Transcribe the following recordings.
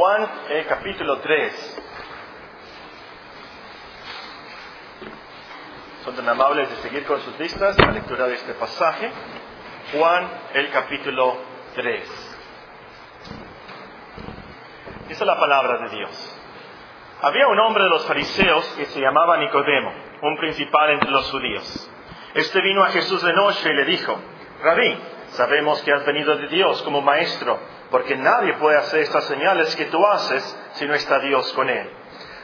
Juan el capítulo 3. Son tan amables de seguir con sus listas la lectura de este pasaje. Juan el capítulo 3. Dice la palabra de Dios. Había un hombre de los fariseos que se llamaba Nicodemo, un principal entre los judíos. Este vino a Jesús de noche y le dijo, Rabí, sabemos que has venido de Dios como maestro, porque nadie puede hacer estas señales que tú haces si no está Dios con él.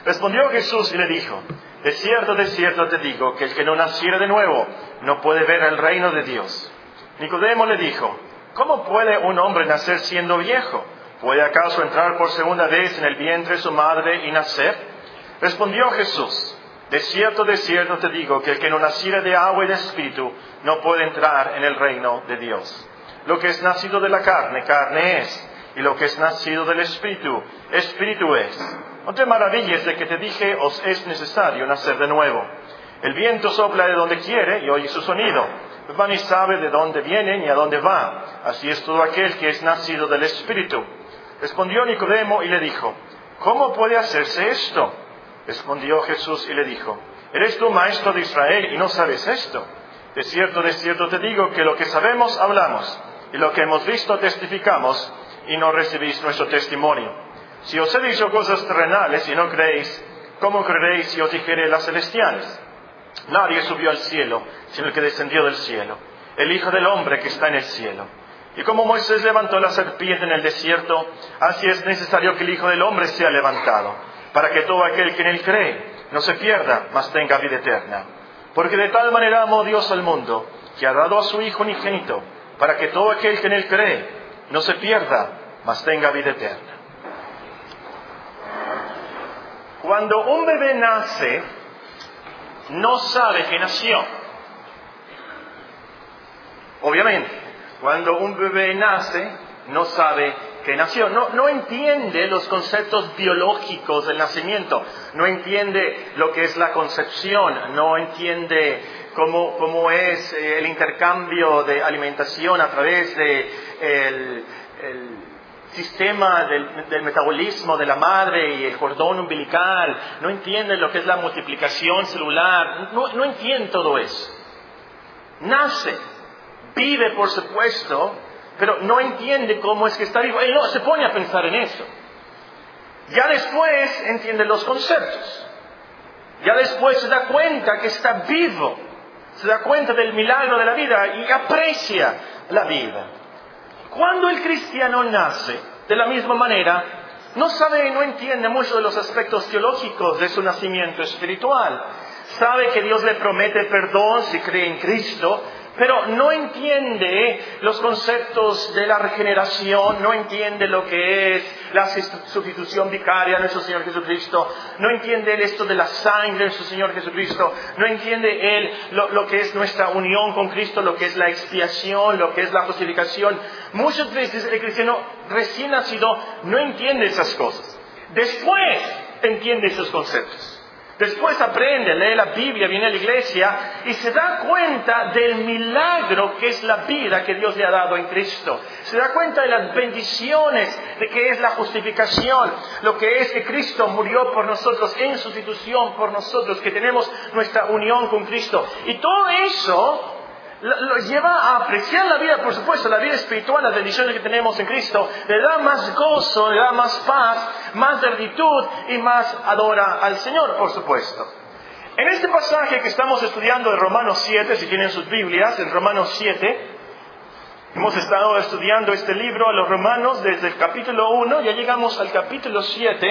Respondió Jesús y le dijo, de cierto, de cierto te digo, que el que no naciera de nuevo no puede ver el reino de Dios. Nicodemo le dijo, ¿cómo puede un hombre nacer siendo viejo? ¿Puede acaso entrar por segunda vez en el vientre de su madre y nacer? Respondió Jesús, de cierto, de cierto te digo que el que no naciera de agua y de espíritu no puede entrar en el reino de Dios. Lo que es nacido de la carne, carne es, y lo que es nacido del espíritu, espíritu es. No te maravilles de que te dije, os es necesario nacer de nuevo. El viento sopla de donde quiere y oye su sonido, pero ni sabe de dónde viene ni a dónde va. Así es todo aquel que es nacido del espíritu. Respondió Nicodemo y le dijo, ¿cómo puede hacerse esto? Respondió Jesús y le dijo, ¿eres tú maestro de Israel y no sabes esto? De cierto, de cierto te digo que lo que sabemos hablamos y lo que hemos visto testificamos y no recibís nuestro testimonio. Si os he dicho cosas terrenales y no creéis, ¿cómo creeréis si os dijere las celestiales? Nadie subió al cielo, sino el que descendió del cielo, el Hijo del Hombre que está en el cielo. Y como Moisés levantó la serpiente en el desierto, así es necesario que el Hijo del Hombre sea levantado para que todo aquel que en él cree no se pierda, mas tenga vida eterna. Porque de tal manera amó Dios al mundo, que ha dado a su Hijo unigénito, para que todo aquel que en él cree no se pierda, mas tenga vida eterna. Cuando un bebé nace, no sabe que nació. Obviamente, cuando un bebé nace, no sabe que nació. No, no entiende los conceptos biológicos del nacimiento, no entiende lo que es la concepción, no entiende cómo, cómo es eh, el intercambio de alimentación a través del de el sistema del, del, metabolismo de la madre y el cordón umbilical, no entiende lo que es la multiplicación celular, no, no entiende todo eso. Nace, vive por supuesto, pero no entiende cómo es que está vivo. Él no se pone a pensar en eso. Ya después entiende los conceptos. Ya después se da cuenta que está vivo. Se da cuenta del milagro de la vida y aprecia la vida. Cuando el cristiano nace, de la misma manera, no sabe y no entiende mucho de los aspectos teológicos de su nacimiento espiritual. Sabe que Dios le promete perdón si cree en Cristo, pero no entiende los conceptos de la regeneración, no entiende lo que es la sustitución vicaria de nuestro Señor Jesucristo, no entiende él esto de la sangre de nuestro Señor Jesucristo, no entiende él lo, lo, que es nuestra unión con Cristo, lo que es la expiación, lo que es la justificación. Muchas veces el cristiano recién nacido no entiende esas cosas. Después entiende esos conceptos. Después aprende, lee la Biblia, viene a la iglesia y se da cuenta del milagro que es la vida que Dios le ha dado en Cristo. Se da cuenta de las bendiciones, de que es la justificación, lo que es que Cristo murió por nosotros en sustitución por nosotros, que tenemos nuestra unión con Cristo. Y todo eso lo lleva a apreciar la vida, por supuesto, la vida espiritual, las bendiciones que tenemos en Cristo, le da más gozo, le da más paz, más gratitud y más adora al Señor, por supuesto. En este pasaje que estamos estudiando de Romanos 7, si tienen sus Biblias, en Romanos 7, hemos estado estudiando este libro a los romanos desde el capítulo 1, ya llegamos al capítulo 7,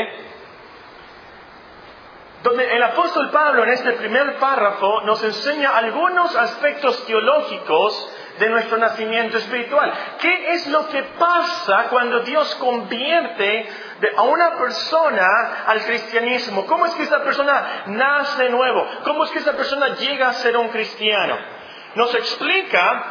donde el apóstol Pablo en este primer párrafo nos enseña algunos aspectos teológicos de nuestro nacimiento espiritual. ¿Qué es lo que pasa cuando Dios convierte a una persona al cristianismo? ¿Cómo es que esa persona nace de nuevo? ¿Cómo es que esa persona llega a ser un cristiano? Nos explica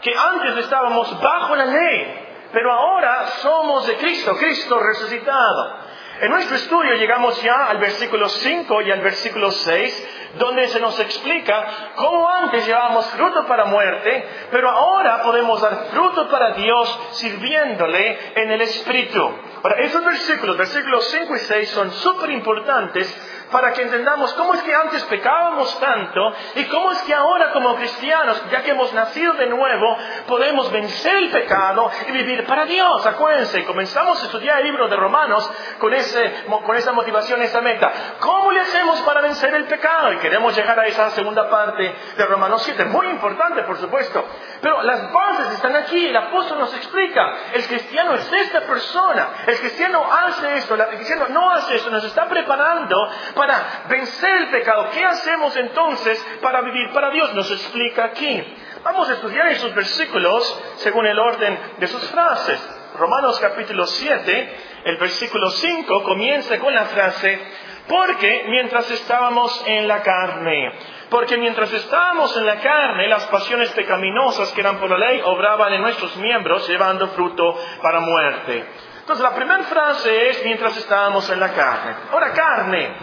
que antes estábamos bajo la ley, pero ahora somos de Cristo, Cristo resucitado. En nuestro estudio llegamos ya al versículo 5 y al versículo 6, donde se nos explica cómo antes llevábamos fruto para muerte, pero ahora podemos dar fruto para Dios sirviéndole en el Espíritu. Ahora, esos versículos, versículos 5 y 6, son súper importantes para que entendamos cómo es que antes pecábamos tanto y cómo es que ahora como cristianos, ya que hemos nacido de nuevo, podemos vencer el pecado y vivir para Dios. Acuérdense, comenzamos a estudiar el libro de Romanos con, ese, con esa motivación, esa meta. ¿Cómo le hacemos para vencer el pecado? Y queremos llegar a esa segunda parte de Romanos 7. Muy importante, por supuesto. Pero las bases están aquí. El apóstol nos explica. El cristiano es esta persona. El cristiano hace esto. El cristiano no hace esto. Nos está preparando para vencer el pecado. ¿Qué hacemos entonces para vivir para Dios? Nos explica aquí. Vamos a estudiar esos versículos según el orden de sus frases. Romanos capítulo 7, el versículo 5 comienza con la frase, porque mientras estábamos en la carne, porque mientras estábamos en la carne, las pasiones pecaminosas que eran por la ley obraban en nuestros miembros, llevando fruto para muerte. Entonces la primera frase es mientras estábamos en la carne. Ahora carne,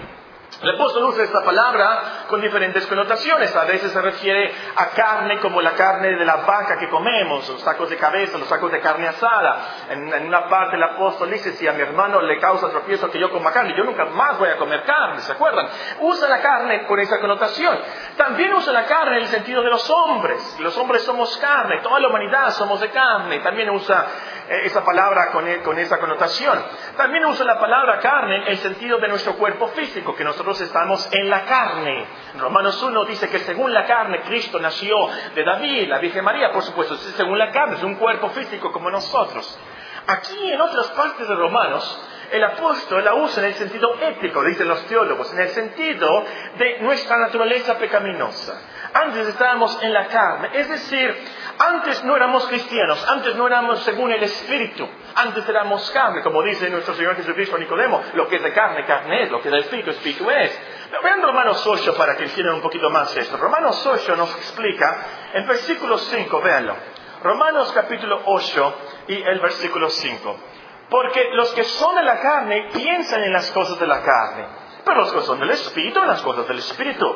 el apóstol usa esta palabra con diferentes connotaciones. A veces se refiere a carne como la carne de la vaca que comemos, los sacos de cabeza, los sacos de carne asada. En, una parte el apóstol dice, si a mi hermano le causa tropiezo que yo coma carne, yo nunca más voy a comer carne, ¿se acuerdan? Usa la carne con esa connotación. También usa la carne en el sentido de los hombres. Los hombres somos carne, toda la humanidad somos de carne. También usa esa palabra con, e, con esa connotación. También usa la palabra carne en el sentido de nuestro cuerpo físico, que nosotros estamos en la carne. Romanos 1 dice que según la carne Cristo nació de David, la Virgen María, por supuesto, según la carne, es un cuerpo físico como nosotros. Aquí en otras partes de Romanos, el apóstol la usa en el sentido ético, dicen los teólogos, en el sentido de nuestra naturaleza pecaminosa. Antes estábamos en la carne, es decir, antes no éramos cristianos, antes no éramos según el Espíritu, antes éramos carne, como dice nuestro Señor Jesucristo Nicodemo, lo que es de carne, carne es, lo que es del Espíritu, Espíritu es. vean Romanos 8 para que entiendan un poquito más esto. Romanos 8 nos explica, en versículo 5, véanlo. Romanos capítulo 8 y el versículo 5. Porque los que son de la carne piensan en las cosas de la carne, pero los que son del Espíritu en las cosas del Espíritu.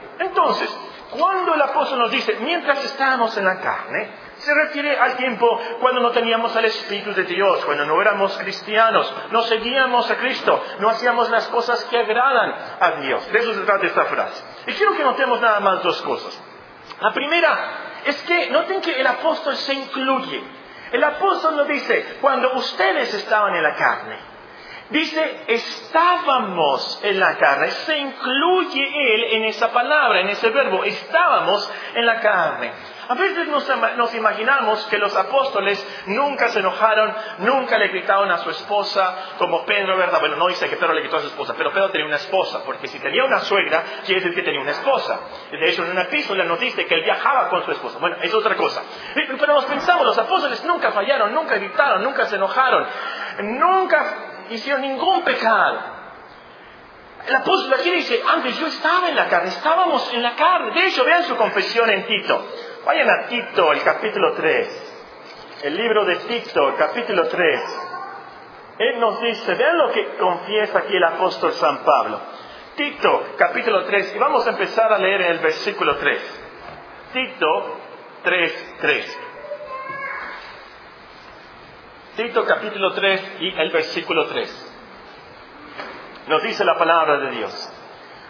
Entonces, cuando el apóstol nos dice, mientras estábamos en la carne, se refiere al tiempo cuando no teníamos el Espíritu de Dios, cuando no éramos cristianos, no seguíamos a Cristo, no hacíamos las cosas que agradan a Dios. De eso se trata esta frase. Y quiero que notemos nada más dos cosas. La primera es que noten que el apóstol se incluye. El apóstol no dice, cuando ustedes estaban en la carne, Dice, estábamos en la carne. Se incluye él en esa palabra, en ese verbo. Estábamos en la carne. A veces nos, imaginamos que los apóstoles nunca se enojaron, nunca le gritaron a su esposa, como Pedro, ¿verdad? Bueno, no dice que Pedro le gritó a su esposa, pero Pedro tenía una esposa, porque si tenía una suegra, quiere decir que tenía una esposa. De hecho, en una epístola nos dice que él viajaba con su esposa. Bueno, es otra cosa. Pero nos pensamos, los apóstoles nunca fallaron, nunca gritaron, nunca se enojaron, nunca hicieron ningún pecado. El apóstol aquí dice, antes yo estaba en la carne, estábamos en la carne. De hecho, vean su confesión en Tito. Vayan a Tito, el capítulo 3. El libro de Tito, el capítulo 3. Él nos dice, vean lo que confiesa aquí el apóstol San Pablo. Tito, capítulo 3, y vamos a empezar a leer en el versículo 3. Tito 3, 3. Tito capítulo 3 y el versículo 3. Nos dice la palabra de Dios.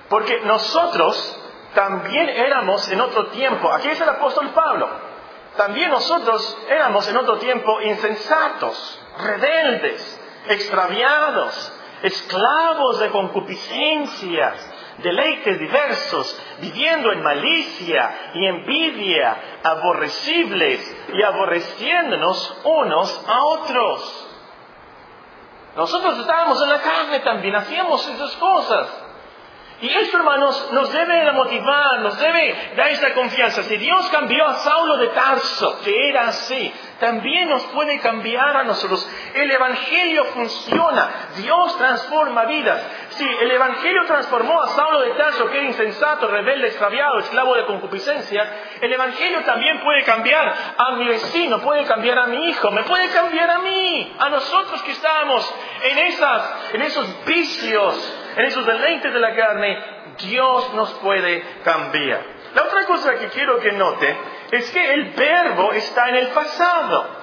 Porque nosotros también éramos en otro tiempo, aquí es el apóstol Pablo, también nosotros éramos en otro tiempo insensatos, rebeldes, extraviados, esclavos de concupiscencias deleites diversos, viviendo en malicia y envidia, aborrecibles y aborreciéndonos unos a otros. Nosotros estábamos en la carne también, hacíamos esas cosas. Y esto, hermanos, nos debe motivar, nos debe dar esa confianza. Si Dios cambió a Saulo de Tarso, que era así, también nos puede cambiar a nosotros. El Evangelio funciona. Dios transforma vidas. Si el Evangelio transformó a Saulo de Tarso, que era insensato, rebelde, extraviado, esclavo de concupiscencia, el Evangelio también puede cambiar a mi vecino, puede cambiar a mi hijo, me puede cambiar a mí, a nosotros que estamos en, en esos vicios, en esos deleites de la carne. Dios nos puede cambiar. La otra cosa que quiero que note es que el verbo está en el pasado.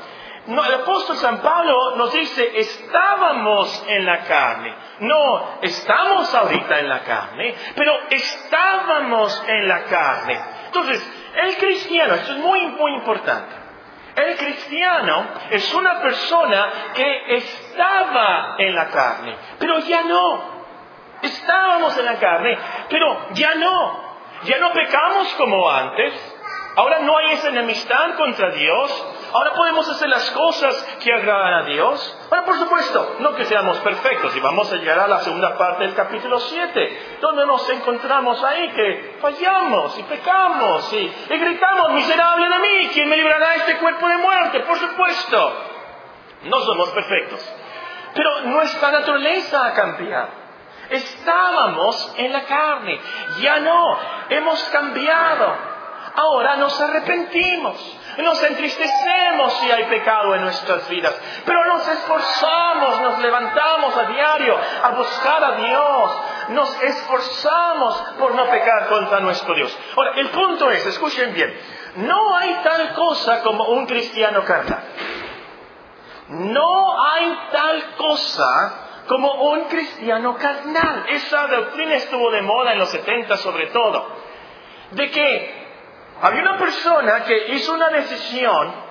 El apóstol San Pablo nos dice, estábamos en la carne. No, estamos ahorita en la carne, pero estábamos en la carne. Entonces, el cristiano, esto es muy, muy importante. El cristiano es una persona que estaba en la carne, pero ya no. Estábamos en la carne, pero ya no. Ya no pecamos como antes. Ahora no hay esa enemistad contra Dios. Ahora podemos hacer las cosas que agradan a Dios. Ahora, por supuesto, no que seamos perfectos. Y vamos a llegar a la segunda parte del capítulo 7, donde nos encontramos ahí que fallamos y pecamos y, gritamos, miserable de mí, ¿quién me librará de este cuerpo de muerte? Por supuesto, no somos perfectos. Pero nuestra naturaleza ha cambiado. Estábamos en la carne, ya no, hemos cambiado. Ahora nos arrepentimos. Nos entristecemos si hay pecado en nuestras vidas, pero nos esforzamos, nos levantamos a diario a buscar a Dios, nos esforzamos por no pecar contra nuestro Dios. Ahora, el punto es, escuchen bien, no hay tal cosa como un cristiano carnal. No hay tal cosa como un cristiano carnal. Esa doctrina estuvo de moda en los 70 sobre todo. De que había una persona que hizo una decisión,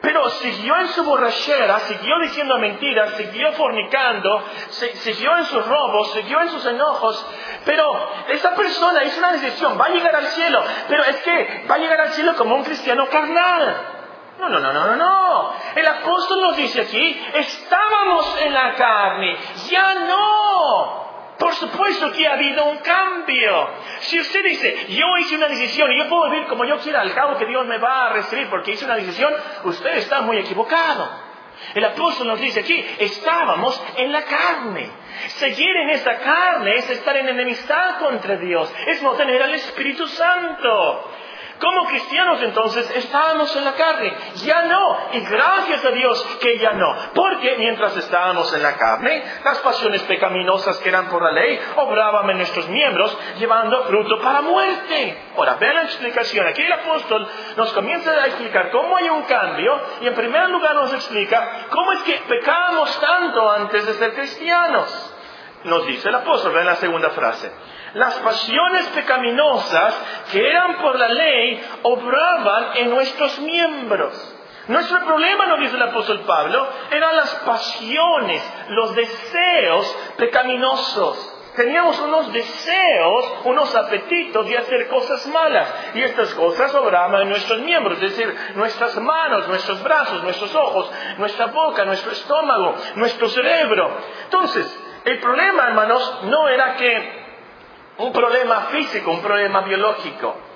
pero siguió en su borrachera, siguió diciendo mentiras, siguió fornicando, siguió en sus robos, siguió en sus enojos, pero esa persona hizo una decisión, va a llegar al cielo, pero es que va a llegar al cielo como un cristiano carnal. No, no, no, no, no, no. El apóstol nos dice aquí, estábamos en la carne, ya no. Por supuesto que ha habido un cambio. Si usted dice, yo hice una decisión y yo puedo vivir como yo quiera, al cabo que Dios me va a recibir porque hice una decisión, usted está muy equivocado. El apóstol nos dice aquí, estábamos en la carne. Seguir en esa carne es estar en enemistad contra Dios, es no tener al Espíritu Santo. Como cristianos entonces estábamos en la carne, ya no, y gracias a Dios que ya no, porque mientras estábamos en la carne, las pasiones pecaminosas que eran por la ley obraban en nuestros miembros, llevando fruto para muerte. Ahora, vean la explicación, aquí el apóstol nos comienza a explicar cómo hay un cambio, y en primer lugar nos explica cómo es que pecábamos tanto antes de ser cristianos. Nos dice el apóstol, vean la segunda frase las pasiones pecaminosas que eran por la ley obraban en nuestros miembros. Nuestro problema, nos dice el apóstol Pablo, eran las pasiones, los deseos pecaminosos. Teníamos unos deseos, unos apetitos de hacer cosas malas. Y estas cosas obraban en nuestros miembros, es decir, nuestras manos, nuestros brazos, nuestros ojos, nuestra boca, nuestro estómago, nuestro cerebro. Entonces, el problema, hermanos, no era que un problema físico, un problema biológico.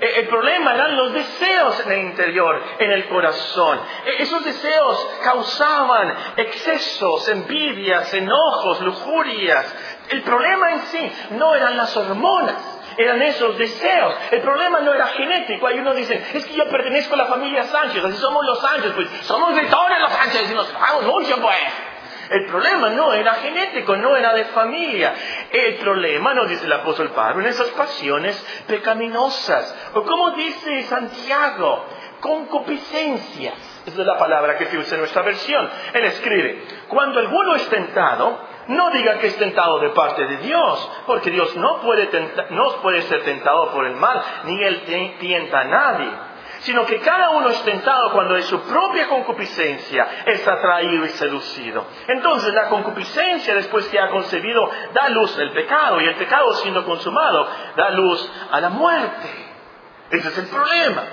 E, el problema eran los deseos en el interior, en el corazón. E, esos deseos causaban excesos, envidias, enojos, lujurias. El problema en sí no eran las hormonas, eran esos deseos. El problema no era genético. Hay uno dice, es que yo pertenezco a la familia Sánchez, así somos los Sánchez, pues somos de todos los Sánchez y nos vamos mucho pues. El problema no era genético, no era de familia. El problema, nos dice el apóstol Pablo, en esas pasiones pecaminosas. O como dice Santiago, concupiscencias. Esa es la palabra que se usa en nuestra versión. Él escribe, cuando alguno es tentado, no diga que es tentado de parte de Dios, porque Dios no puede, no puede ser tentado por el mal, ni él tienta a nadie sino que cada uno es tentado cuando de su propia concupiscencia es atraído y seducido. Entonces la concupiscencia después que ha concebido da luz al pecado y el pecado siendo consumado da luz a la muerte. Ese es el problema.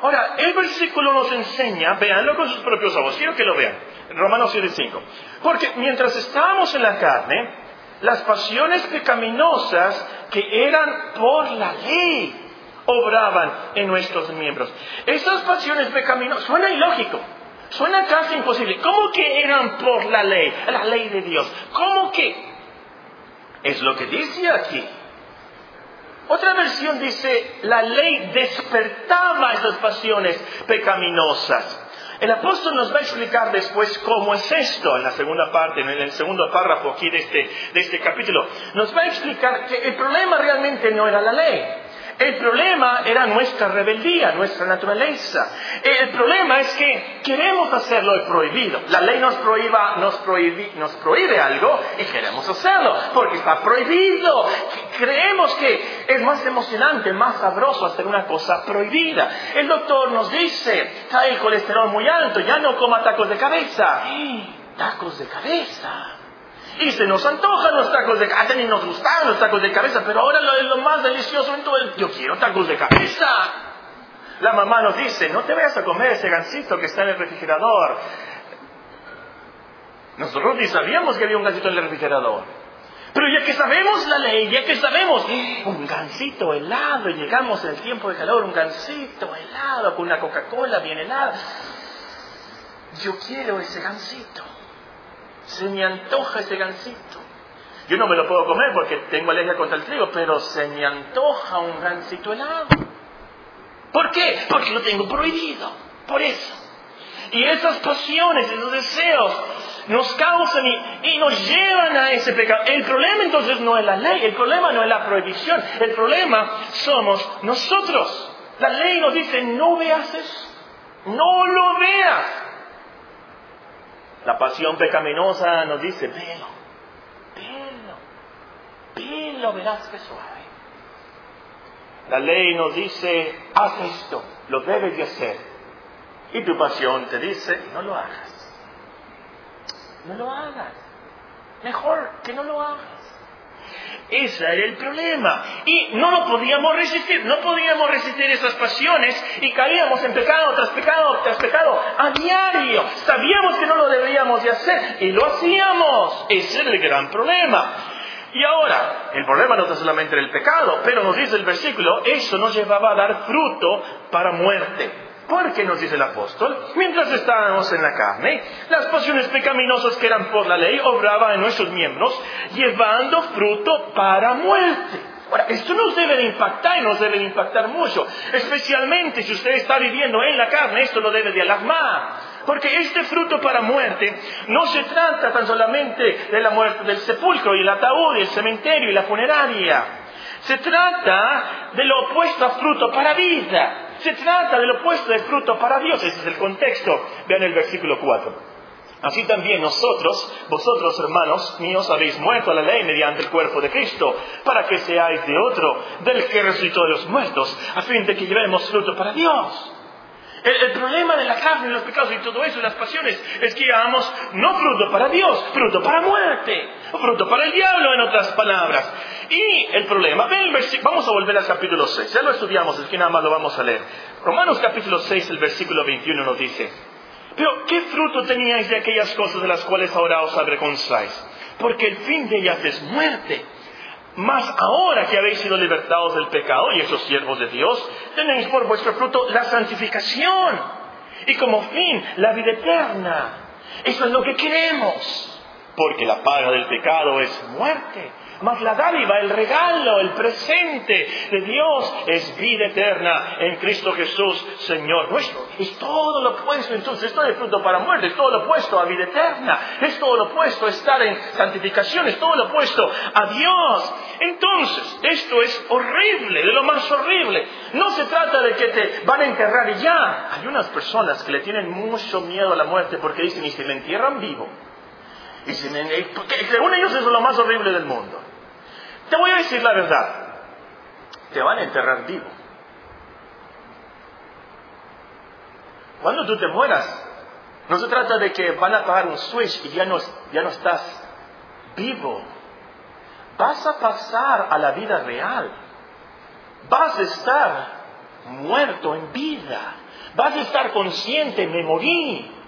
Ahora, el versículo nos enseña, véanlo con sus propios ojos, quiero que lo vean, Romanos 7:5. Porque mientras estábamos en la carne, las pasiones pecaminosas que eran por la ley, obraban en nuestros miembros. Esas pasiones pecaminosas, suena ilógico, Suena casi imposible. ¿Cómo que eran por la ley? La ley de Dios. ¿Cómo que? Es lo que dice aquí. Otra versión dice, la ley despertaba esas pasiones pecaminosas. El apóstol nos va a explicar después cómo es esto en la segunda parte, en el segundo párrafo aquí de este, de este capítulo. Nos va a explicar que el problema realmente no era la ley. El problema era nuestra rebeldía, nuestra naturaleza. El problema es que queremos hacerlo lo prohibido. La ley nos, prohíba, nos, nos prohíbe algo y queremos hacerlo porque está prohibido. Creemos que es más emocionante, más sabroso hacer una cosa prohibida. El doctor nos dice, trae el colesterol muy alto, ya no coma tacos de cabeza. Tacos de cabeza. Y se nos antojan los tacos de cabeza, ni nos gustan los tacos de cabeza, pero ahora lo, es lo más delicioso en todo el... Yo quiero tacos de cabeza. La mamá nos dice, no te vayas a comer ese gansito que está en el refrigerador. Nosotros ni sabíamos que había un gansito en el refrigerador. Pero ya que sabemos la ley, ya que sabemos un gansito helado, y llegamos en el tiempo de calor, un gansito helado con una Coca-Cola bien helada. Yo quiero ese gansito. Se me antoja ese gansito. Yo no me lo puedo comer porque tengo alergia contra el trigo, pero se me antoja un gansito helado. ¿Por qué? Porque lo tengo prohibido. Por eso. Y esas pasiones, esos deseos nos causan y, y, nos llevan a ese pecado. El problema entonces no es la ley, el problema no es la prohibición, el problema somos nosotros. La ley nos dice, no veas eso, no lo veas. La pasión pecaminosa nos dice, velo, velo, velo, verás que suave. La ley nos dice, haz esto, lo debes de hacer. Y tu pasión te dice, no lo hagas. No lo hagas. Mejor que no lo hagas. Ese era el problema. Y no lo podíamos resistir, no podíamos resistir esas pasiones y caíamos en pecado tras pecado tras pecado a diario. Sabíamos que no lo deberíamos de hacer y lo hacíamos. Ese era el gran problema. Y ahora, el problema no es solamente el pecado, pero nos dice el versículo, eso nos llevaba a dar fruto para muerte. Porque nos dice el apóstol, mientras estábamos en la carne, las pasiones pecaminosas que eran por la ley obraban en nuestros miembros, llevando fruto para muerte. Ahora, esto nos debe de impactar y nos debe de impactar mucho, especialmente si usted está viviendo en la carne, esto lo debe de alarmar. Porque este fruto para muerte no se trata tan solamente de la muerte del sepulcro y el ataúd y el cementerio y la funeraria. Se trata de lo opuesto a fruto para vida. Se trata del opuesto de fruto para Dios. Ese es el contexto. Vean el versículo 4. Así también nosotros, vosotros hermanos míos, habéis muerto a la ley mediante el cuerpo de Cristo, para que seáis de otro, del que resucitó de los muertos, a fin de que llevemos fruto para Dios. El, problema de la carne, los pecados y todo eso, las pasiones, es que llevamos no fruto para Dios, fruto para muerte, o fruto para el diablo, en otras palabras. Y el problema, el vamos a volver al capítulo 6, ya lo estudiamos, es que nada más lo vamos a leer. Romanos capítulo 6, el versículo 21 nos dice, pero ¿qué fruto teníais de aquellas cosas de las cuales ahora os avergonzáis? Porque el fin de ellas es muerte. Mas ahora que habéis sido libertados del pecado y esos siervos de Dios, tenéis por vuestro fruto la santificación y como fin la vida eterna. Eso es lo que queremos. Porque la paga del pecado es muerte, mas la dádiva, el regalo, el presente de Dios es vida eterna en Cristo Jesús, Señor nuestro. Es todo lo opuesto, entonces, esto es fruto para muerte, es todo lo opuesto a vida eterna, es todo lo opuesto a estar en santificación, es todo lo opuesto a Dios. Entonces, esto es horrible, de lo más horrible. No se trata de que te van a enterrar y ya. Hay unas personas que le tienen mucho miedo a la muerte porque dicen, y si me entierran vivo. Y según ellos eso es lo más horrible del mundo. Te voy a decir la verdad. Te van a enterrar vivo. Cuando tú te mueras, no se trata de que van a apagar un switch y ya no, ya no estás vivo. Vas a pasar a la vida real. Vas a estar muerto en vida. Vas a estar consciente, me morí.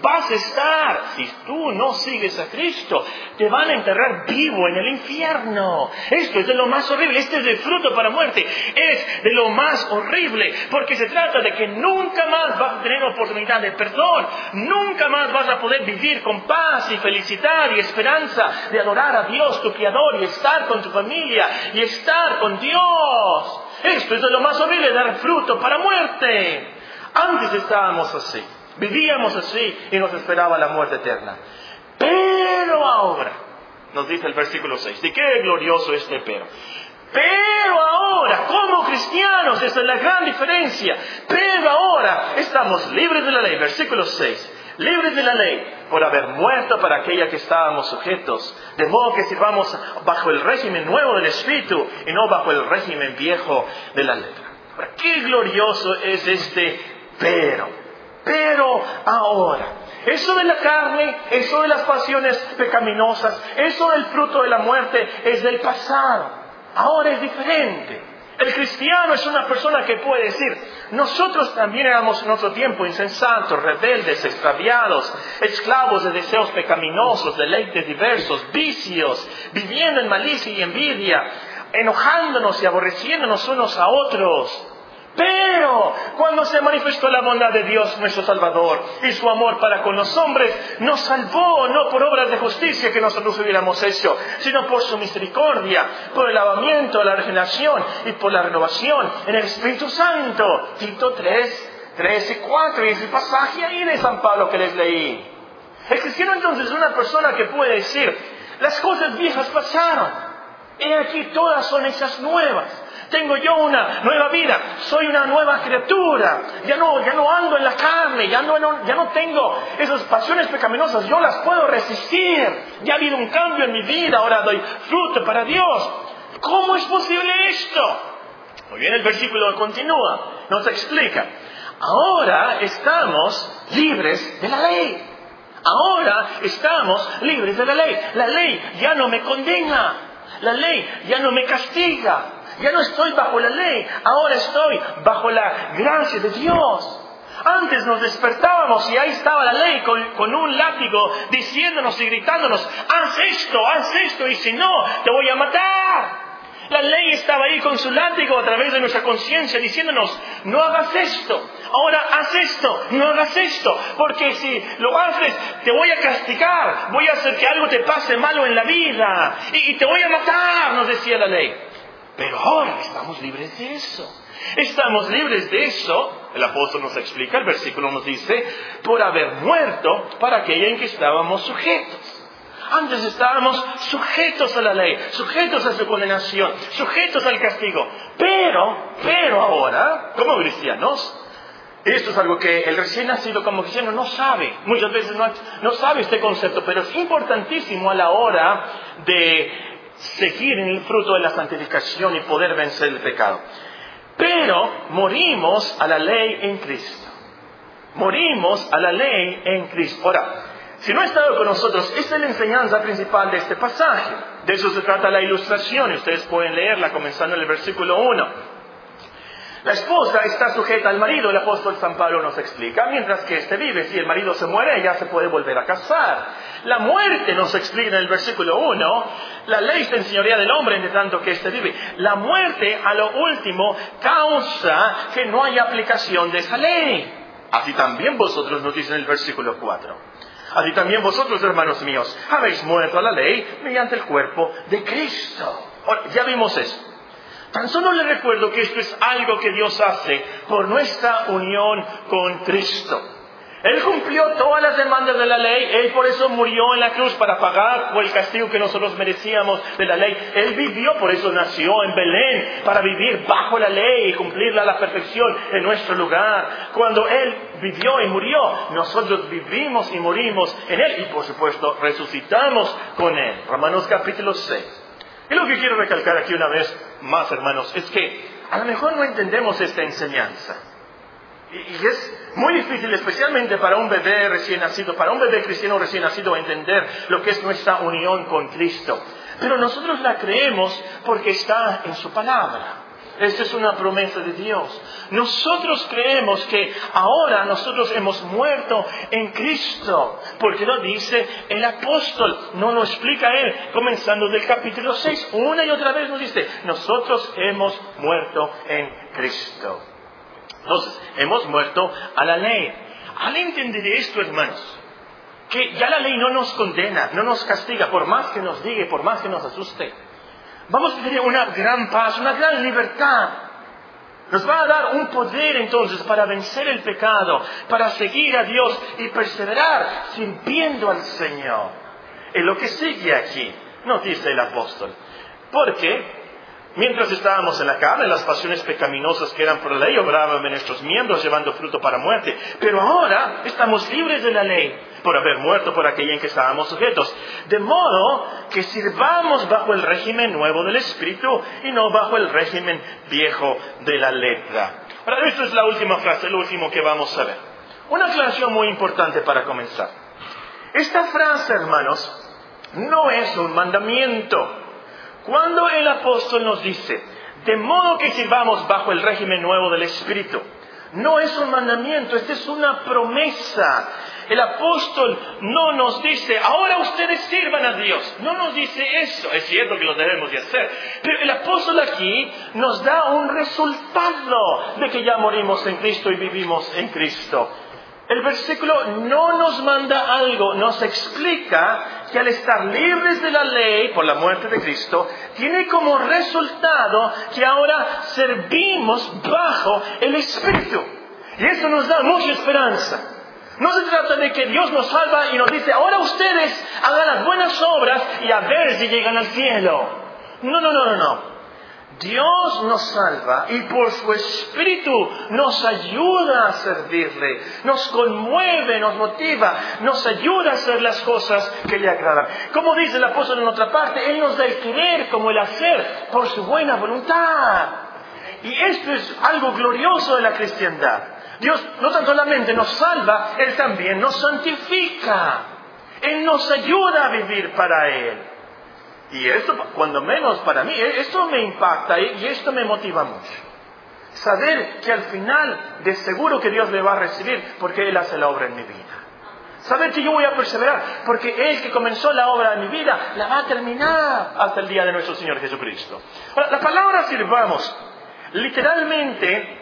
Vas a estar, si tú no sigues a Cristo, te van a enterrar vivo en el infierno. Esto es de lo más horrible, este es el fruto para muerte, es de lo más horrible, porque se trata de que nunca más vas a tener oportunidad de perdón, nunca más vas a poder vivir con paz y felicidad y esperanza de adorar a Dios, tu Creador, y estar con tu familia, y estar con Dios. Esto es de lo más horrible, dar fruto para muerte. Antes estábamos así. Vivíamos así y nos esperaba la muerte eterna. Pero ahora, nos dice el versículo 6, ¿de qué glorioso este pero? Pero ahora, como cristianos, esa es la gran diferencia. Pero ahora estamos libres de la ley. Versículo 6. Libres de la ley por haber muerto para aquella que estábamos sujetos. De modo que sirvamos bajo el régimen nuevo del Espíritu y no bajo el régimen viejo de la letra. qué glorioso es este pero. Pero ahora, eso de la carne, eso de las pasiones pecaminosas, eso del fruto de la muerte es del pasado. Ahora es diferente. El cristiano es una persona que puede decir, nosotros también éramos en otro tiempo insensatos, rebeldes, extraviados, esclavos de deseos pecaminosos, deleites diversos, vicios, viviendo en malicia y envidia, enojándonos y aborreciéndonos unos a otros. Pero cuando se manifestó la bondad de Dios nuestro Salvador y su amor para con los hombres, nos salvó no por obras de justicia que nosotros hubiéramos hecho, sino por su misericordia, por el lavamiento, la regeneración y por la renovación en el Espíritu Santo. Tito 3, 3 y 4, y ese pasaje ahí de San Pablo que les leí. Cristiano entonces es una persona que puede decir, las cosas viejas pasaron, y aquí todas son esas nuevas. Tengo yo una nueva vida, soy una nueva criatura, ya no, ya no ando en la carne, ya no, ya no tengo esas pasiones pecaminosas, yo las puedo resistir, ya ha habido un cambio en mi vida, ahora doy fruto para Dios. ¿Cómo es posible esto? Muy bien, el versículo continúa, nos explica, ahora estamos libres de la ley. Ahora estamos libres de la ley. La ley ya no me condena. La ley ya no me castiga. Ya no estoy bajo la ley, ahora estoy bajo la gracia de Dios. Antes nos despertábamos y ahí estaba la ley con, un látigo diciéndonos y gritándonos, haz esto, haz esto y si no, te voy a matar. La ley estaba ahí con su látigo a través de nuestra conciencia diciéndonos, no hagas esto, ahora haz esto, no hagas esto, porque si lo haces te voy a castigar, voy a hacer que algo te pase malo en la vida y te voy a matar, nos decía la ley. Pero ahora estamos libres de eso. Estamos libres de eso. El apóstol nos explica, el versículo nos dice, por haber muerto para aquella en que estábamos sujetos. Antes estábamos sujetos a la ley, sujetos a su condenación, sujetos al castigo. Pero, pero ahora, como cristianos, esto es algo que el recién nacido como cristiano no sabe. Muchas veces no, no sabe este concepto, pero es importantísimo a la hora de seguir en el fruto de la santificación y poder vencer el pecado. Pero morimos a la ley en Cristo. Morimos a la ley en Cristo. Ahora, si no ha estado con nosotros, esta es la enseñanza principal de este pasaje. De eso se trata la ilustración, y ustedes pueden leerla comenzando en el versículo 1. La esposa está sujeta al marido, el apóstol San Pablo nos explica, mientras que éste vive, si el marido se muere, ella se puede volver a casar. La muerte nos explica en el versículo 1, la ley se enseñorea del hombre entre tanto que éste vive. La muerte, a lo último, causa que no haya aplicación de esa ley. Así también vosotros nos dice en el versículo 4. Así también vosotros, hermanos míos, habéis muerto a la ley mediante el cuerpo de Cristo. ya vimos eso. Tan solo le recuerdo que esto es algo que Dios hace por nuestra unión con Cristo. Él cumplió todas las demandas de la ley, Él por eso murió en la cruz para pagar por el castigo que nosotros merecíamos de la ley. Él vivió, por eso nació en Belén, para vivir bajo la ley y cumplirla a la perfección en nuestro lugar. Cuando Él vivió y murió, nosotros vivimos y morimos en Él y por supuesto resucitamos con Él. Romanos capítulo 6. Y lo que quiero recalcar aquí una vez más, hermanos, es que a lo mejor no entendemos esta enseñanza. Y, es muy difícil, especialmente para un bebé recién nacido, para un bebé cristiano recién nacido, entender lo que es nuestra unión con Cristo. Pero nosotros la creemos porque está en su palabra. Esta es una promesa de Dios. Nosotros creemos que ahora nosotros hemos muerto en Cristo, porque lo dice el apóstol, no lo explica él, comenzando del capítulo 6, una y otra vez nos dice, nosotros hemos muerto en Cristo. Entonces, hemos muerto a la ley. Al entender esto, hermanos, que ya la ley no nos condena, no nos castiga, por más que nos diga, por más que nos asuste, vamos a tener una gran paz, una gran libertad. Nos va a dar un poder entonces para vencer el pecado, para seguir a Dios y perseverar sirviendo al Señor. Es lo que sigue aquí, nos dice el apóstol. Porque Mientras estábamos en la carne, las pasiones pecaminosas que eran por la ley obraban en nuestros miembros llevando fruto para muerte. Pero ahora estamos libres de la ley por haber muerto por aquella en que estábamos sujetos. De modo que sirvamos bajo el régimen nuevo del Espíritu y no bajo el régimen viejo de la letra. Ahora, esta es la última frase, lo último que vamos a ver. Una aclaración muy importante para comenzar. Esta frase, hermanos, no es un mandamiento. Cuando el apóstol nos dice, de modo que sirvamos bajo el régimen nuevo del Espíritu, no es un mandamiento, esta es una promesa. El apóstol no nos dice, ahora ustedes sirvan a Dios. No nos dice eso. Es cierto que lo debemos de hacer. Pero el apóstol aquí nos da un resultado de que ya morimos en Cristo y vivimos en Cristo. El versículo no nos manda algo, nos explica que al estar libres de la ley por la muerte de Cristo, tiene como resultado que ahora servimos bajo el Espíritu. Y eso nos da mucha esperanza. No se trata de que Dios nos salva y nos dice, ahora ustedes hagan las buenas obras y a ver si llegan al cielo. No, no, no, no, no. Dios nos salva y por su Espíritu nos ayuda a servirle, nos conmueve, nos motiva, nos ayuda a hacer las cosas que le agradan. Como dice el apóstol en otra parte, Él nos da el querer como el hacer por su buena voluntad. Y esto es algo glorioso de la cristiandad. Dios no tan solamente nos salva, Él también nos santifica. Él nos ayuda a vivir para Él. Y esto, cuando menos para mí, eh, esto me impacta y esto me motiva mucho. Saber que al final de seguro que Dios me va a recibir porque Él hace la obra en mi vida. Saber que yo voy a perseverar porque Él que comenzó la obra en mi vida la va a terminar hasta el día de nuestro Señor Jesucristo. la palabra sirvamos literalmente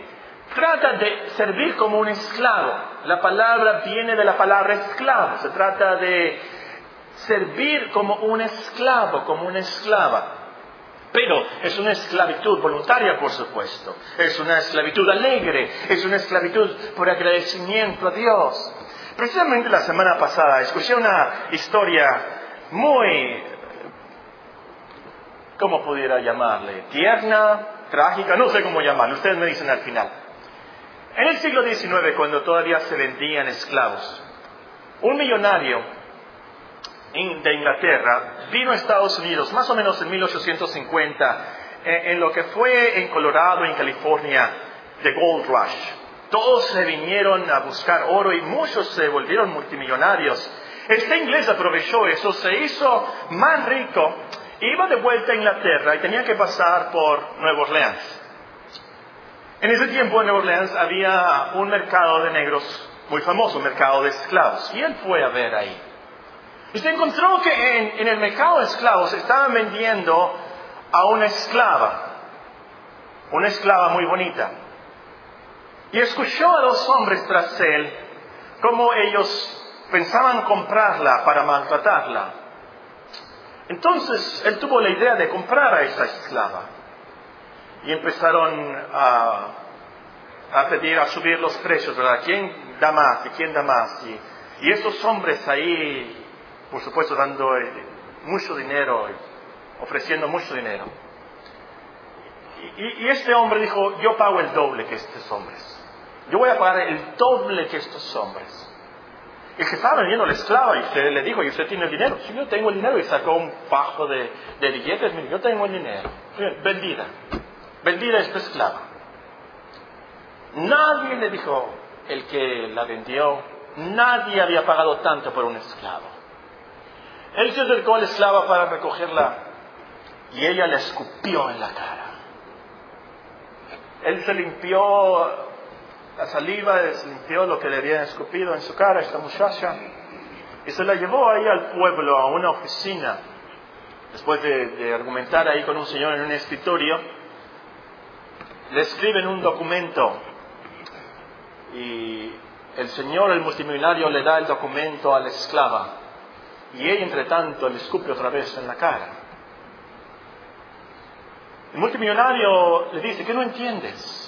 trata de servir como un esclavo. La palabra viene de la palabra esclavo. Se trata de servir como un esclavo, como una esclava. Pero es una esclavitud voluntaria, por supuesto. Es una esclavitud alegre. Es una esclavitud por agradecimiento a Dios. Precisamente la semana pasada escuché una historia muy, ¿cómo pudiera llamarle? Tierna, trágica, no sé cómo llamarle. Ustedes me dicen al final. En el siglo XIX, cuando todavía se vendían esclavos, un millonario de Inglaterra vino a Estados Unidos más o menos en 1850, en, lo que fue en Colorado, en California, The Gold Rush. Todos se vinieron a buscar oro y muchos se volvieron multimillonarios. Este inglés aprovechó eso, se hizo más rico, iba de vuelta a Inglaterra y tenía que pasar por Nueva Orleans. En ese tiempo en Nueva Orleans había un mercado de negros muy famoso, mercado de esclavos, y él fue a ver ahí. Y se encontró que en, el mercado de esclavos estaban vendiendo a una esclava, una esclava muy bonita. Y escuchó a dos hombres tras él cómo ellos pensaban comprarla para maltratarla. Entonces él tuvo la idea de comprar a esa esclava. Y empezaron a, a pedir, a subir los precios, ¿verdad? ¿Quién da más y quién da más? Y, y esos hombres ahí por supuesto dando eh, mucho dinero, ofreciendo mucho dinero. Y, este hombre dijo, yo pago el doble que estos hombres. Yo voy a pagar el doble que estos hombres. El que estaba vendiendo la esclava y usted le dijo, ¿y usted tiene el dinero? Sí, yo tengo el dinero. Y sacó un fajo de, de billetes. Mire, yo tengo el dinero. Vendida. Vendida esta esclava. Nadie le dijo, el que la vendió, nadie había pagado tanto por un esclavo. Él se acercó a la esclava para recogerla y ella le escupió en la cara. él se limpió la saliva, se limpió lo que le habían escupido en su cara esta muchacha y se la llevó ahí al pueblo, a una oficina. Después de, de argumentar ahí con un señor en un escritorio, le escriben un documento y el señor, el multimillonario, le da el documento a la esclava y ella, entre tanto, le escupe otra vez en la cara. El multimillonario le dice, ¿qué no entiendes?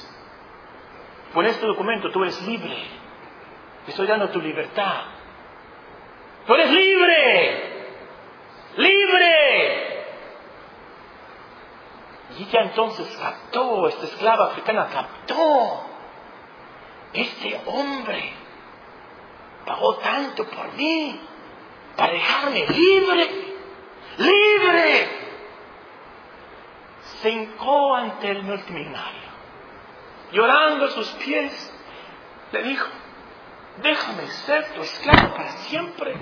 Con este documento tú eres libre. Te estoy dando tu libertad. Tú eres libre. Libre. Y ella entonces captó, esta esclava africana captó. Este hombre pagó tanto por mí para dejarme libre. Libre. Se hincó ante el multimillonario llorando a sus pies, le dijo, déjame ser tu esclavo para siempre,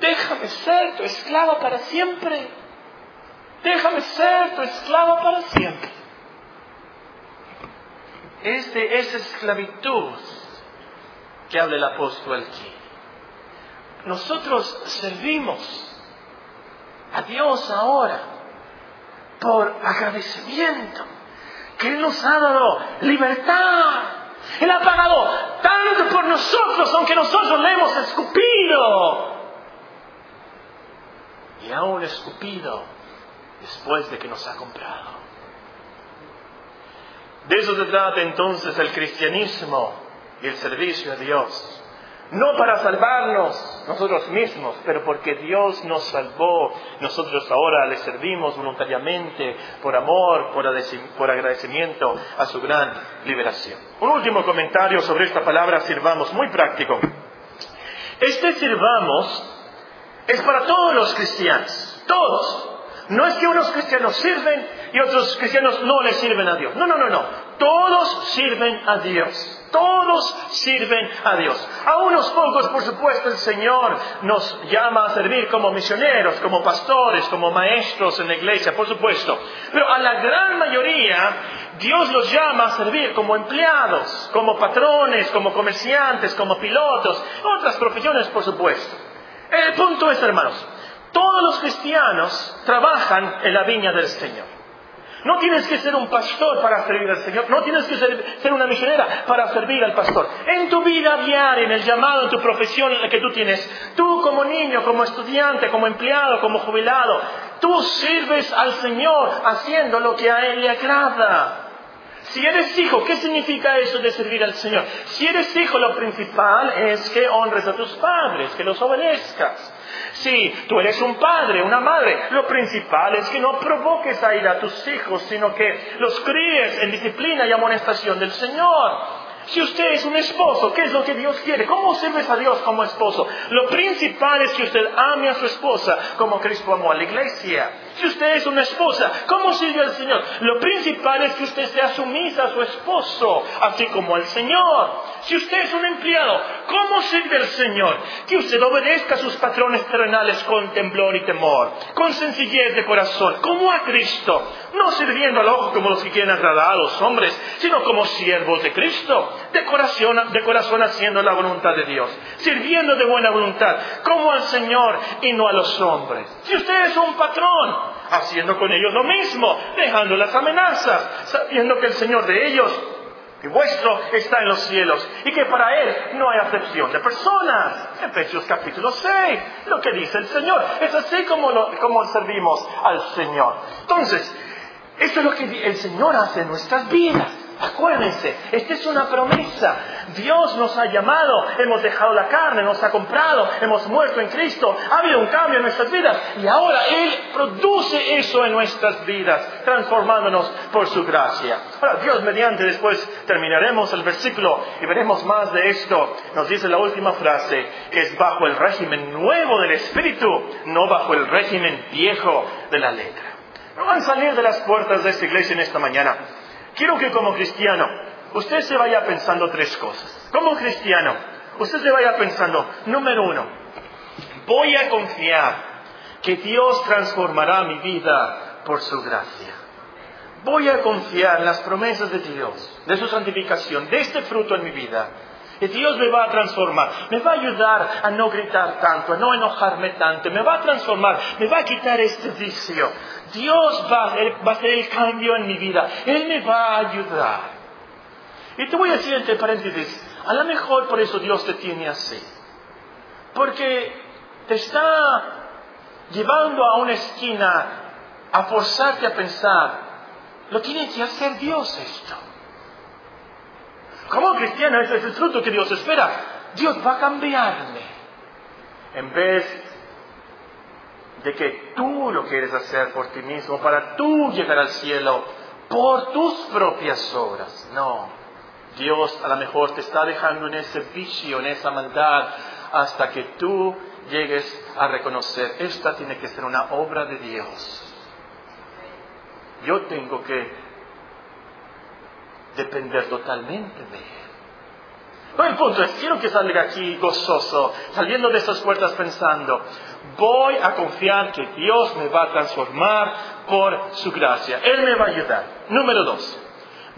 déjame ser tu esclavo para siempre, déjame ser tu esclavo para siempre. Es de esa esclavitud que habla el apóstol aquí. Nosotros servimos a Dios ahora por agradecimiento que Él nos ha dado libertad. Él ha pagado tanto por nosotros, aunque nosotros le hemos escupido. Y aún escupido después de que nos ha comprado. De eso se trata entonces el cristianismo y el servicio a Dios no para salvarnos nosotros mismos, pero porque Dios nos salvó, nosotros ahora le servimos voluntariamente por amor, por agradecimiento a su gran liberación. Un último comentario sobre esta palabra sirvamos, muy práctico. Este sirvamos es para todos los cristianos, todos. No es que unos cristianos sirven y otros cristianos no le sirven a Dios. No, no, no, no. Todos sirven a Dios. Todos sirven a Dios. A unos pocos, por supuesto, el Señor nos llama a servir como misioneros, como pastores, como maestros en la iglesia, por supuesto. Pero a la gran mayoría, Dios los llama a servir como empleados, como patrones, como comerciantes, como pilotos, otras profesiones, por supuesto. El punto es, hermanos, todos los cristianos trabajan en la viña del Señor. No tienes que ser un pastor para servir al Señor. No tienes que ser, una misionera para servir al pastor. En tu vida diaria, en el llamado, en tu profesión que tú tienes, tú como niño, como estudiante, como empleado, como jubilado, tú sirves al Señor haciendo lo que a Él le agrada. Si eres hijo, ¿qué significa eso de servir al Señor? Si eres hijo, lo principal es que honres a tus padres, que los obedezcas. Si tú eres un padre, una madre, lo principal es que no provoques a ir a tus hijos, sino que los críes en disciplina y amonestación del Señor. Si usted es un esposo, ¿qué es lo que Dios quiere? ¿Cómo sirves a Dios como esposo? Lo principal es que usted ame a su esposa como Cristo amó a la iglesia. Si usted es una esposa, ¿cómo sirve al Señor? Lo principal es que usted sea sumisa a su esposo, así como al Señor. Si usted es un empleado, ¿cómo sirve al Señor? Que usted obedezca a sus patrones terrenales con temblor y temor, con sencillez de corazón, como a Cristo, no sirviendo al ojo como los que quieren agradar a los hombres, sino como siervos de Cristo, de corazón, de corazón haciendo la voluntad de Dios, sirviendo de buena voluntad, como al Señor y no a los hombres. Si usted es un patrón, haciendo con ellos lo mismo, dejando las amenazas, sabiendo que el Señor de ellos y vuestro está en los cielos y que para Él no hay acepción de personas. Efesios capítulo 6, lo que dice el Señor. Es así como, como servimos al Señor. Entonces, eso es lo que el Señor hace en nuestras vidas. Acuérdense, esta es una promesa. Dios nos ha llamado, hemos dejado la carne, nos ha comprado, hemos muerto en Cristo, ha habido un cambio en nuestras vidas y ahora Él produce eso en nuestras vidas, transformándonos por su gracia. Ahora, Dios mediante, después terminaremos el versículo y veremos más de esto. Nos dice la última frase, que es bajo el régimen nuevo del Espíritu, no bajo el régimen viejo de la letra. No van a salir de las puertas de esta iglesia en esta mañana Quiero que como cristiano usted se vaya pensando tres cosas. Como cristiano, usted se vaya pensando, número uno, voy a confiar que Dios transformará mi vida por su gracia. Voy a confiar en las promesas de Dios, de su santificación, de este fruto en mi vida. Y Dios me va a transformar, me va a ayudar a no gritar tanto, a no enojarme tanto, me va a transformar, me va a quitar este vicio. Dios va a, hacer, va a hacer el cambio en mi vida, Él me va a ayudar. Y te voy a decir entre paréntesis, a lo mejor por eso Dios te tiene así. Porque te está llevando a una esquina a forzarte a pensar, lo tiene que hacer Dios esto. Como cristiano, ese es el fruto que Dios espera. Dios va a cambiarme. En vez de que tú lo quieres hacer por ti mismo, para tú llegar al cielo, por tus propias obras. No. Dios a lo mejor te está dejando en ese vicio, en esa maldad, hasta que tú llegues a reconocer, esta tiene que ser una obra de Dios. Yo tengo que depender totalmente de Él. Pero el punto es, quiero que salga aquí gozoso, saliendo de estas puertas pensando, voy a confiar que Dios me va a transformar por su gracia. Él me va a ayudar. Número dos,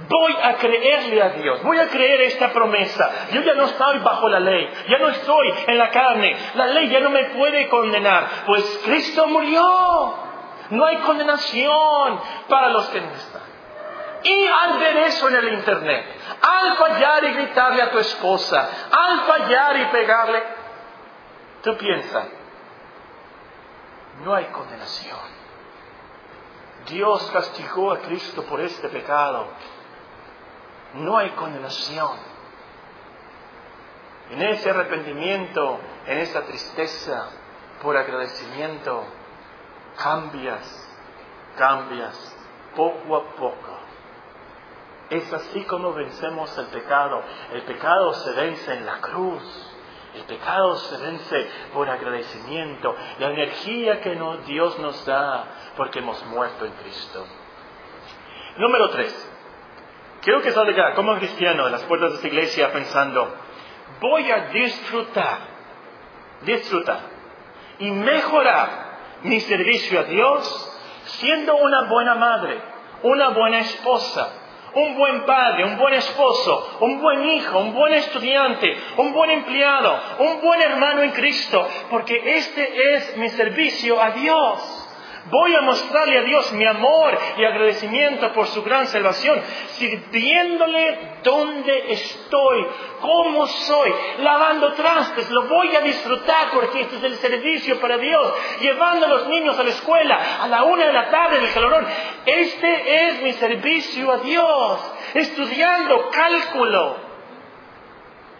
voy a creerle a Dios, voy a creer esta promesa. Yo ya no estoy bajo la ley, ya no estoy en la carne, la ley ya no me puede condenar, pues Cristo murió. No hay condenación para los que no están. Y al ver eso en el Internet, al fallar y gritarle a tu esposa, al fallar y pegarle, tú piensas, no hay condenación. Dios castigó a Cristo por este pecado. No hay condenación. En ese arrepentimiento, en esa tristeza, por agradecimiento, cambias, cambias, poco a poco. Es así como vencemos el pecado. El pecado se vence en la cruz. El pecado se vence por agradecimiento, la energía que Dios nos da porque hemos muerto en Cristo. Número tres. Quiero que salga como cristiano de las puertas de esta iglesia pensando, voy a disfrutar, disfrutar y mejorar mi servicio a Dios siendo una buena madre, una buena esposa, un buen padre, un buen esposo, un buen hijo, un buen estudiante, un buen empleado, un buen hermano en Cristo, porque este es mi servicio a Dios. Voy a mostrarle a Dios mi amor y agradecimiento por su gran salvación, sirviéndole donde estoy, cómo soy, lavando trastes, lo voy a disfrutar porque este es el servicio para Dios, llevando a los niños a la escuela a la una de la tarde del calorón. Este es mi servicio a Dios, estudiando cálculo,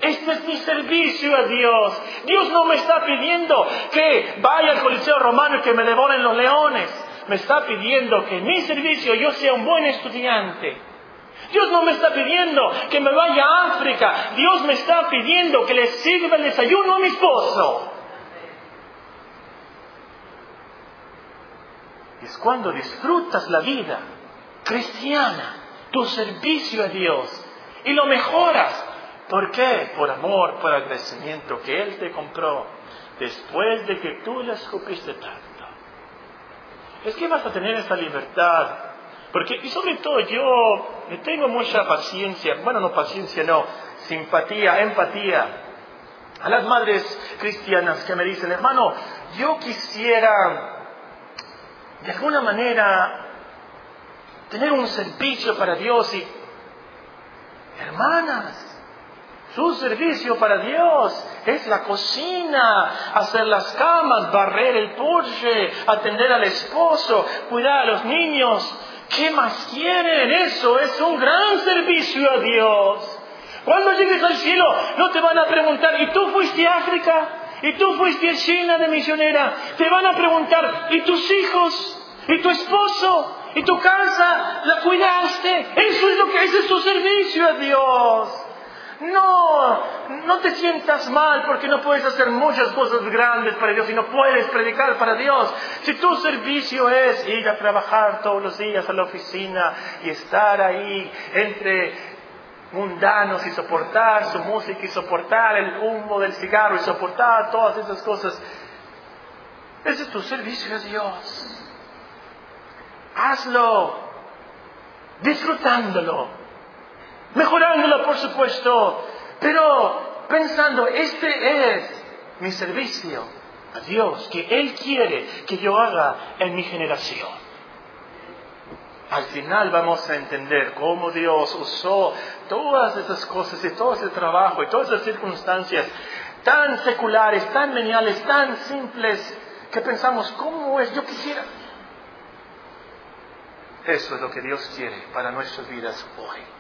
este es mi servicio a Dios. Dios no me está pidiendo que vaya al Coliseo Romano y que me devoren los leones. Me está pidiendo que en mi servicio yo sea un buen estudiante. Dios no me está pidiendo que me vaya a África. Dios me está pidiendo que le sirva el desayuno a mi esposo. Es cuando disfrutas la vida cristiana, tu servicio a Dios, y lo mejoras ¿Por qué? Por amor, por agradecimiento que Él te compró después de que tú le escupiste tanto. Es que vas a tener esa libertad. Porque, y sobre todo yo le tengo mucha paciencia, bueno, no paciencia, no, simpatía, empatía. A las madres cristianas que me dicen, hermano, yo quisiera de alguna manera tener un servicio para Dios y, hermanas, su servicio para Dios es la cocina, hacer las camas, barrer el porche, atender al esposo, cuidar a los niños. ¿Qué más quieren? Eso es un gran servicio a Dios. Cuando llegues al cielo, no te van a preguntar, ¿y tú fuiste a África? ¿Y tú fuiste a China de misionera? Te van a preguntar, ¿y tus hijos? ¿Y tu esposo? ¿Y tu casa? ¿La cuidaste? Eso es lo que ese es tu servicio a Dios. No, no te sientas mal porque no puedes hacer muchas cosas grandes para Dios y no puedes predicar para Dios. Si tu servicio es ir a trabajar todos los días a la oficina y estar ahí entre mundanos y soportar su música y soportar el humo del cigarro y soportar todas esas cosas, ese es tu servicio a Dios. Hazlo. disfrutándolo, mejorándolo por supuesto, pero pensando, este es mi servicio a Dios, que Él quiere que yo haga en mi generación. Al final vamos a entender cómo Dios usó todas esas cosas y todo ese trabajo y todas esas circunstancias tan seculares, tan meniales, tan simples, que pensamos, ¿cómo es? Yo quisiera. Eso es lo que Dios quiere para nuestras vidas hoy.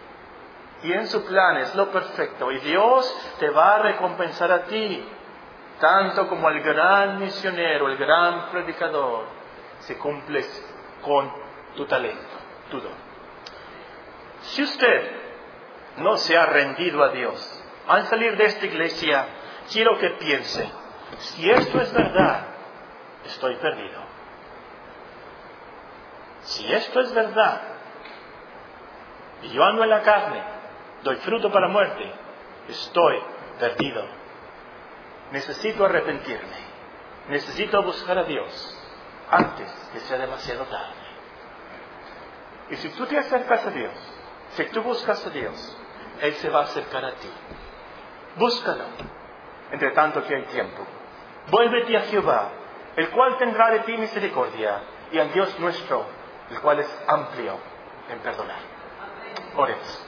Y en su plan es lo perfecto. Y Dios te va a recompensar a ti, tanto como el gran misionero, el gran predicador, si cumples con tu talento, tu don. Si usted no se ha rendido a Dios, al salir de esta iglesia, quiero que piense, si esto es verdad, estoy perdido. Si esto es verdad, y yo ando en la carne, doy fruto para muerte, estoy perdido. Necesito arrepentirme, necesito buscar a Dios antes que sea demasiado tarde. Y si tú te acercas a Dios, si tú buscas a Dios, Él se va a acercar a ti. Búscalo, entre tanto que hay tiempo. Vuélvete a Jehová, el cual tendrá de ti misericordia, y al Dios nuestro, el cual es amplio en perdonar. Oremos.